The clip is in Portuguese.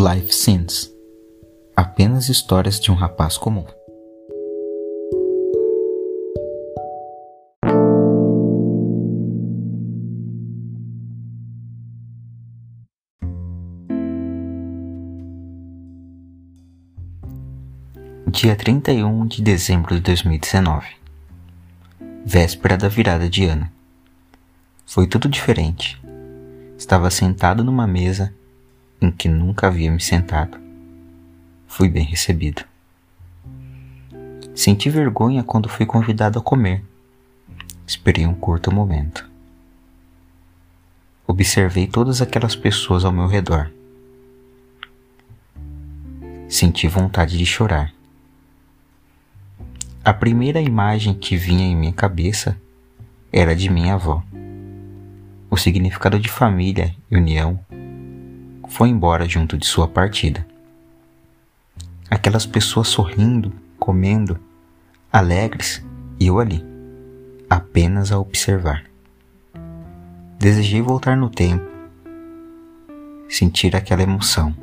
Life Scenes Apenas histórias de um rapaz comum. Dia 31 de dezembro de 2019 Véspera da virada de ano. Foi tudo diferente. Estava sentado numa mesa em que nunca havia me sentado. Fui bem recebido. Senti vergonha quando fui convidado a comer. Esperei um curto momento. Observei todas aquelas pessoas ao meu redor. Senti vontade de chorar. A primeira imagem que vinha em minha cabeça era de minha avó. O significado de família e união foi embora junto de sua partida. Aquelas pessoas sorrindo, comendo, alegres e eu ali, apenas a observar. Desejei voltar no tempo, sentir aquela emoção